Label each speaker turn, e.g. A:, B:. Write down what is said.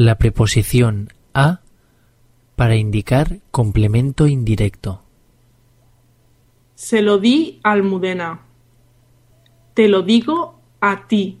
A: la preposición a para indicar complemento indirecto.
B: Se lo di a Almudena. Te lo digo a ti.